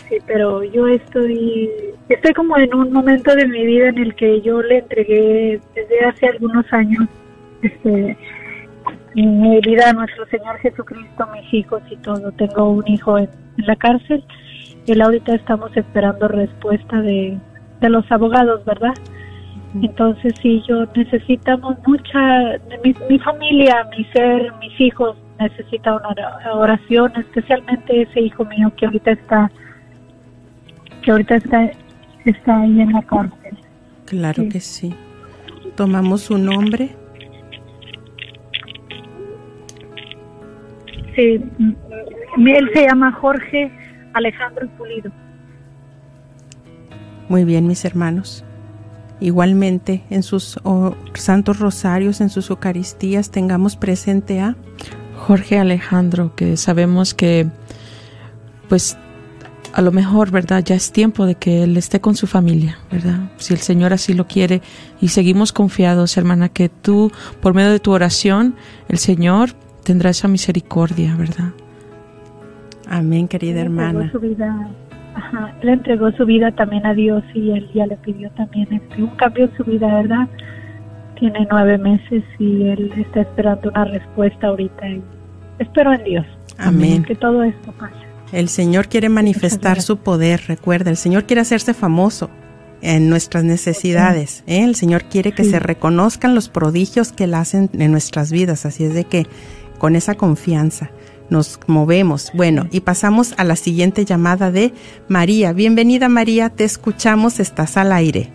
Sí, pero yo estoy estoy como en un momento de mi vida en el que yo le entregué desde hace algunos años este mi vida a nuestro Señor Jesucristo, mis hijos y todo. Tengo un hijo en, en la cárcel. Él ahorita estamos esperando respuesta de, de los abogados, ¿verdad? Entonces sí, yo necesitamos mucha, mi, mi familia, mi ser, mis hijos necesita una ora- oración, especialmente ese hijo mío que ahorita está, que ahorita está, está ahí en la cárcel. Claro Sí. que sí. Tomamos su nombre. Sí, mm, él se llama Jorge Alejandro Pulido. Muy bien, mis hermanos. Igualmente, en sus oh, santos rosarios, en sus Eucaristías, tengamos presente a Jorge Alejandro, que sabemos que, pues, a lo mejor, ¿verdad? Ya es tiempo de que él esté con su familia, ¿verdad? Si el Señor así lo quiere. Y seguimos confiados, hermana, que tú, por medio de tu oración, el Señor tendrá esa misericordia, ¿verdad? Amén, querida hermana. Ajá, él entregó su vida también a Dios y él ya le pidió también este, un cambio en su vida, ¿verdad? Tiene nueve meses y él está esperando una respuesta ahorita. Y espero en Dios Amén. que todo esto pase. El Señor quiere manifestar su poder, recuerda, el Señor quiere hacerse famoso en nuestras necesidades. ¿eh? El Señor quiere que Sí. se reconozcan los prodigios que Él hace en nuestras vidas, así es de que con esa confianza nos movemos. Bueno, y pasamos a la siguiente llamada de María. Bienvenida María, te escuchamos, estás al aire.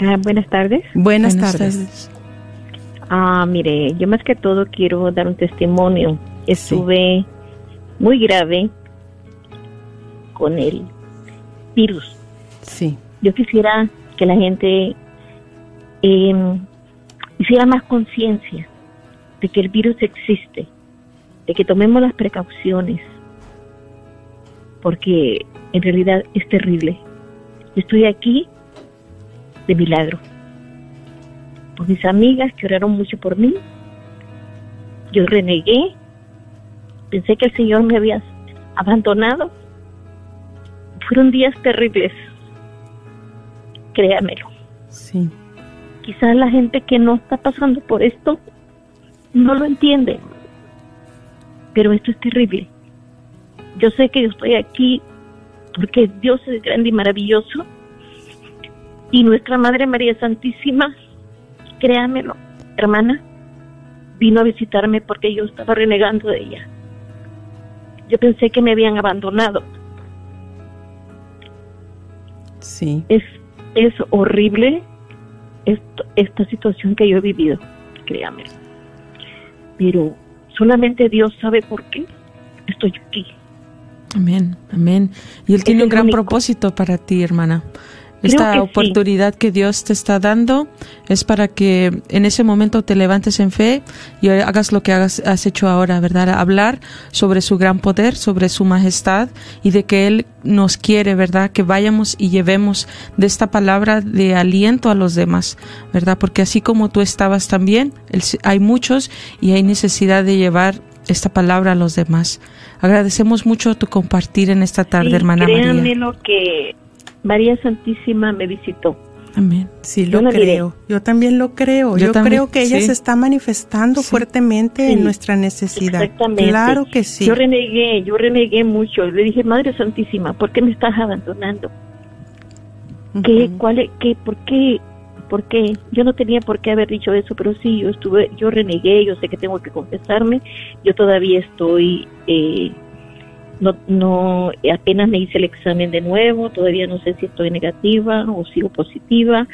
Ah, buenas tardes. Buenas, Buenas tardes. tardes. Ah, mire, yo más que todo quiero dar un testimonio. Estuve muy grave con el virus. Sí, Yo quisiera que la gente eh, hiciera más conciencia de que el virus existe, de que tomemos las precauciones, porque en realidad es terrible. Yo estoy aquí de milagro. Por mis amigas que oraron mucho por mí, yo renegué, pensé que el Señor me había abandonado. Fueron días terribles, créamelo. sí, Quizás la gente que no está pasando por esto no lo entiende, pero esto es terrible. Yo sé que yo estoy aquí porque Dios es grande y maravilloso y nuestra Madre María Santísima, créamelo, hermana, vino a visitarme porque yo estaba renegando de ella. Yo pensé que me habían abandonado. sí. Es, es horrible esto- esta situación que yo he vivido, créame. Pero solamente Dios sabe por qué estoy aquí. Amén, amén. Y Él Es tiene un gran único. propósito para ti, hermana. Esta que sí. oportunidad que Dios te está dando es para que en ese momento te levantes en fe y hagas lo que hagas, has hecho ahora, ¿verdad? Hablar sobre su gran poder, sobre su majestad y de que Él nos quiere, ¿verdad? Que vayamos y llevemos de esta palabra de aliento a los demás, ¿verdad? Porque así como tú estabas también, hay muchos y hay necesidad de llevar esta palabra a los demás. Agradecemos mucho tu compartir en esta tarde, Sí, hermana María. lo que María Santísima me visitó. Amén. Sí, lo creo. Yo también lo creo. Yo Yo, también, creo que ella sí. se está manifestando Sí. fuertemente Sí, en nuestra necesidad. Exactamente. Claro que sí. Yo renegué, yo renegué mucho. Le dije, Madre Santísima, ¿por qué me estás abandonando? ¿Qué, cuál, qué, por qué, por por qué. Yo no tenía por qué haber dicho eso, pero sí, yo estuve, yo renegué, yo sé que tengo que confesarme. Yo todavía estoy, eh, no, no, apenas me hice el examen de nuevo, todavía no sé si estoy negativa o sigo positiva,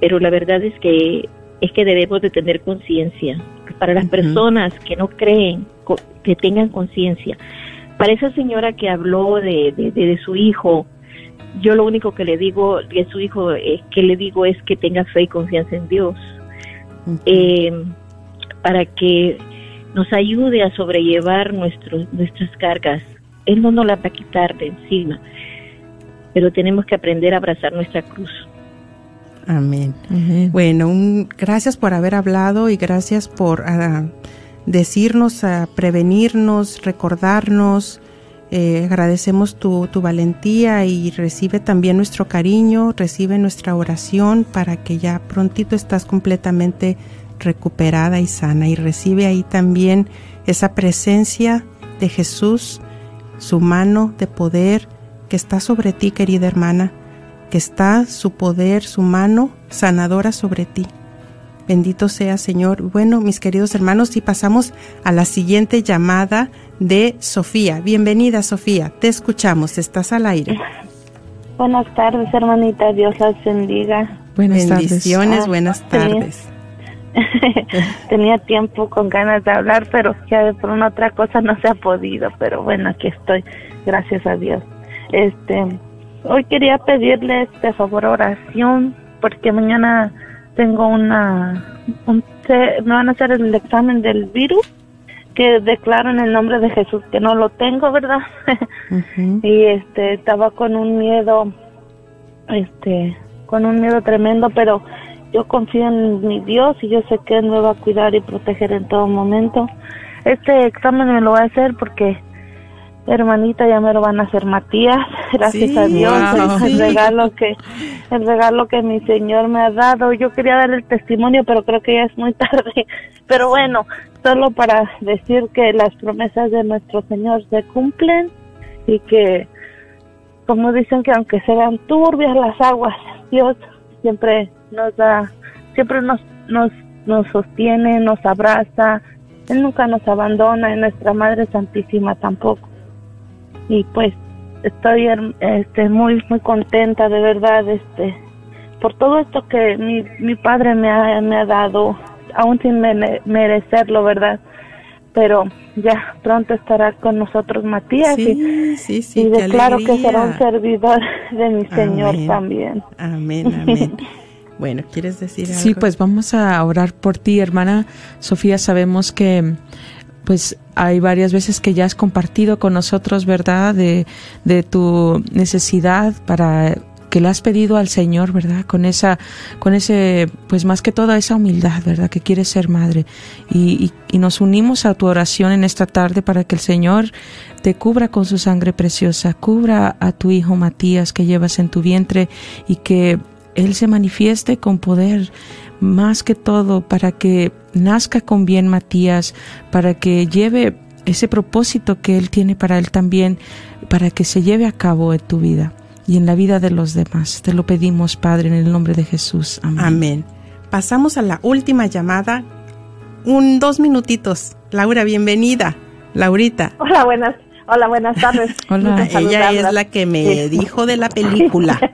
pero la verdad es que es que debemos de tener conciencia. Para las personas que no creen, que tengan conciencia. Para esa señora que habló de, de, de- de su hijo, yo lo único que le digo de su hijo es que le digo es que tenga fe y confianza en Dios eh, para que nos ayude a sobrellevar nuestros nuestras cargas él no nos las va a quitar de encima pero tenemos que aprender a abrazar nuestra cruz Amén. Bueno, un- gracias por haber hablado y gracias por ah, decirnos, ah, prevenirnos, recordarnos. Eh, agradecemos tu, tu valentía y recibe también nuestro cariño, recibe nuestra oración para que ya prontito estás completamente recuperada y sana y recibe ahí también esa presencia de Jesús, su mano de poder que está sobre ti, querida hermana que está su poder, su mano sanadora sobre ti. Bendito sea, Señor. Bueno, mis queridos hermanos, y pasamos a la siguiente llamada de Sofía. Bienvenida, Sofía. Te escuchamos. Estás al aire. Buenas tardes, hermanita. Dios las bendiga. Buenas Bendiciones, Ah, buenas sí. Tenía tiempo con ganas de hablar, pero ya por una otra cosa no se ha podido. Pero bueno, aquí estoy. Gracias a Dios. Este, hoy quería pedirles de favor oración porque mañana tengo una, un, se- me van a hacer el examen del virus que declaro en el nombre de Jesús que no lo tengo, ¿verdad? y este estaba con un miedo este con un miedo tremendo pero yo confío en mi Dios y yo sé que él me va a cuidar y proteger en todo momento. Este examen me lo va a hacer porque hermanita ya me lo van a hacer Matías gracias Sí, a Dios wow. el, el regalo que el regalo que mi Señor me ha dado. Yo quería dar el testimonio pero creo que ya es muy tarde. Pero bueno solo para decir que las promesas de nuestro Señor se cumplen y que como dicen que aunque sean turbias las aguas, Dios siempre nos da, siempre nos, nos, nos sostiene, nos abraza, Él nunca nos abandona y nuestra Madre Santísima tampoco. Y pues estoy este, muy, muy contenta de verdad, este, por todo esto que mi, mi Padre me ha, me ha dado, aún sin mere- merecerlo, ¿verdad? Pero ya pronto estará con nosotros Matías Sí, y, sí, sí, y declaro que será un servidor de mi Señor también. Amén, amén. bueno, ¿quieres decir algo? Sí, pues vamos a orar por ti, hermana Sofía. Sabemos que pues hay varias veces que ya has compartido con nosotros, ¿verdad? De, de tu necesidad para que le has pedido al Señor, ¿verdad? Con esa, con ese, pues más que toda esa humildad, ¿verdad? Que quieres ser madre. Y, y, y nos unimos a tu oración en esta tarde para que el Señor te cubra con su sangre preciosa, cubra a tu hijo Matías que llevas en tu vientre y que él se manifieste con poder más que todo para que nazca con bien Matías, para que lleve ese propósito que Él tiene para Él también, para que se lleve a cabo en tu vida y en la vida de los demás. Te lo pedimos, Padre, en el nombre de Jesús. Amén. Amén. Pasamos a la última llamada. Un dos minutitos. Laura, bienvenida. Laurita. Hola, buenas, hola, buenas tardes. Hola. Ella es la que me Sí. dijo de la película.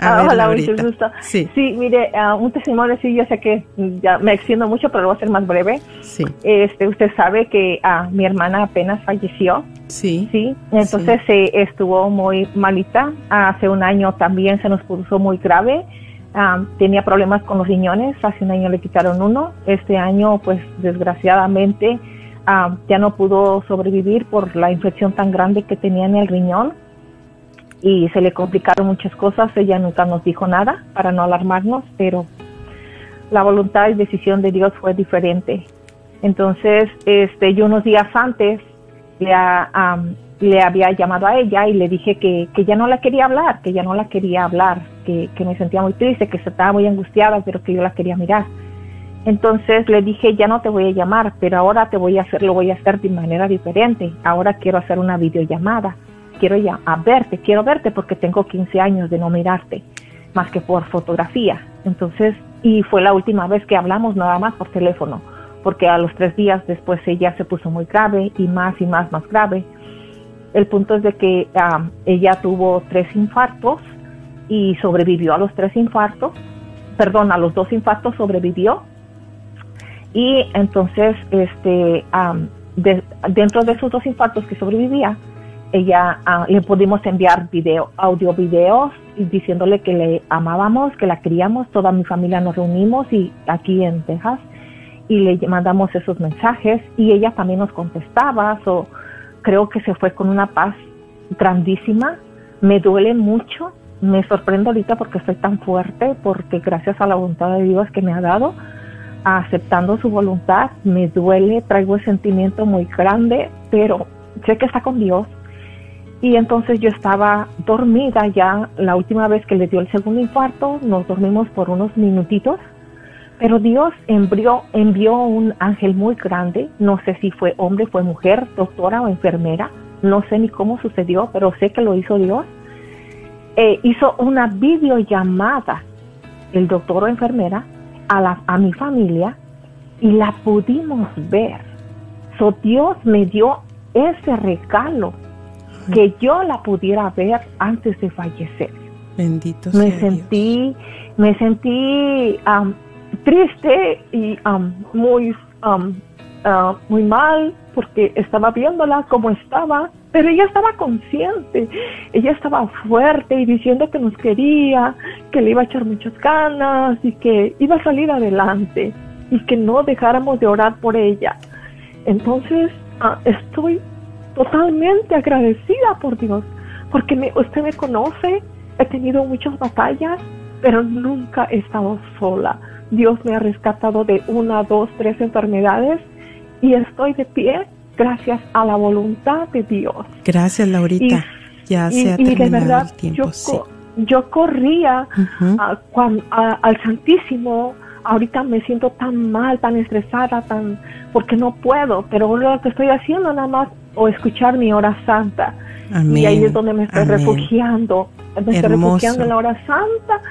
Ah, ver, hola, Laurita. mucho gusto. Sí. mire, ah, un testimonio, sí, yo sé que ya me extiendo mucho, pero lo voy a hacer más breve. Sí. Este, usted sabe que ah, mi hermana apenas falleció. Sí. Sí, entonces eh, estuvo muy malita. Hace un año también se nos puso muy grave. Tenía problemas con los riñones. Hace un año le quitaron uno. Este año, pues desgraciadamente, ah, ya no pudo sobrevivir por la infección tan grande que tenía en el riñón y se le complicaron muchas cosas. Ella nunca nos dijo nada para no alarmarnos, pero la voluntad y decisión de Dios fue diferente. Entonces, este, yo unos días antes le, am, le había llamado a ella y le dije que, que ya no la quería hablar, que ya no la quería hablar, que, que me sentía muy triste, que estaba muy angustiada, pero que yo la quería mirar. Entonces le dije, ya no te voy a llamar, pero ahora te voy a hacer, lo voy a hacer de manera diferente. Ahora quiero hacer una videollamada. Quiero ya a verte, quiero verte porque tengo 15 años de no mirarte, más que por fotografía. Entonces, y fue la última vez que hablamos nada más por teléfono, porque a los tres días después ella se puso muy grave y más y más, más grave. El punto es de que ah, ella tuvo tres infartos y sobrevivió a los tres infartos, perdón, a los dos infartos sobrevivió. Y entonces, este, am, de- dentro de esos dos infartos que sobrevivía, ella ah, le pudimos enviar video, audio videos diciéndole que le amábamos, que la queríamos, toda mi familia nos reunimos y aquí en Texas y le mandamos esos mensajes y ella también nos contestaba, so, creo que se fue con una paz grandísima, me duele mucho, me sorprendo ahorita porque estoy tan fuerte, porque gracias a la voluntad de Dios que me ha dado, aceptando su voluntad, me duele, traigo el sentimiento muy grande, pero sé que está con Dios. Y entonces yo estaba dormida ya la última vez que le dio el segundo infarto, nos dormimos por unos minutitos, pero Dios envió, envió un ángel muy grande, no sé si fue hombre, fue mujer, doctora o enfermera, no sé ni cómo sucedió, pero sé que lo hizo Dios. Eh, hizo una videollamada el doctor o enfermera a, la, a mi familia y la pudimos ver. So Dios me dio ese regalo que yo la pudiera ver antes de fallecer. Bendito Me sea sentí, me sentí am, triste y am, muy, am, ah, muy mal porque estaba viéndola como estaba, pero ella estaba consciente, ella estaba fuerte y diciendo que nos quería, que le iba a echar muchas ganas y que iba a salir adelante y que no dejáramos de orar por ella. Entonces, ah, estoy totalmente agradecida por Dios, porque me- usted me conoce, he tenido muchas batallas, pero nunca he estado sola. Dios me ha rescatado de una, dos, tres enfermedades y estoy de pie gracias a la voluntad de Dios. Gracias, Laurita. ya y, se ha y de terminado verdad, el tiempo. yo, sí. yo corría Ujú. a- cuan- a- al Santísimo. Ahorita me siento tan mal, tan estresada, tan porque no puedo, pero lo que estoy haciendo nada más o escuchar mi hora santa. Amén. Y ahí es donde me estoy Amén. refugiando. Me estoy Hermoso. refugiando en la hora santa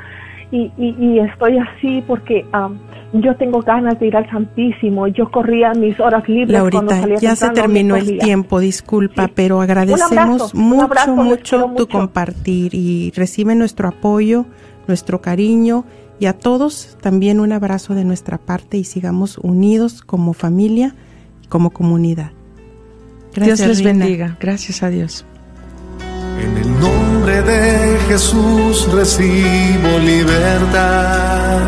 y, y, y estoy así porque am, yo tengo ganas de ir al Santísimo. Yo corría mis horas libres cuando Laurita, salía ya se terminó el tiempo, disculpa, pero Un agradecemos abrazo, mucho, abrazo, mucho tu mucho. compartir y recibe nuestro apoyo, nuestro cariño y a todos también un abrazo de nuestra parte y sigamos unidos como familia, como comunidad. Gracias, Dios les Rina. bendiga. Gracias a Dios. En el nombre de Jesús recibo libertad.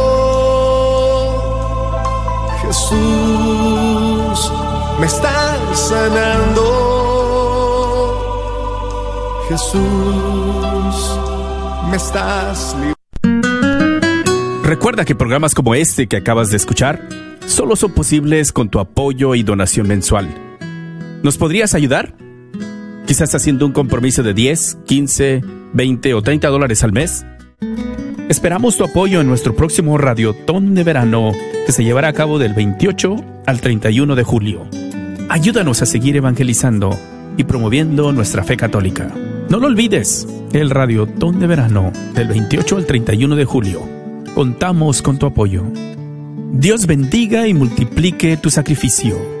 Jesús, me estás sanando. Jesús, me estás Recuerda que programas como este que acabas de escuchar solo son posibles con tu apoyo y donación mensual. ¿Nos podrías ayudar? Quizás haciendo un compromiso de 10, 15, 20 o 30 dólares al mes. Esperamos tu apoyo en nuestro próximo Radiotón de Verano que se llevará a cabo del 28 al 31 de julio. Ayúdanos a seguir evangelizando y promoviendo nuestra fe católica. No lo olvides, el Radiotón de Verano del 28 al 31 de julio. Contamos con tu apoyo. Dios bendiga y multiplique tu sacrificio.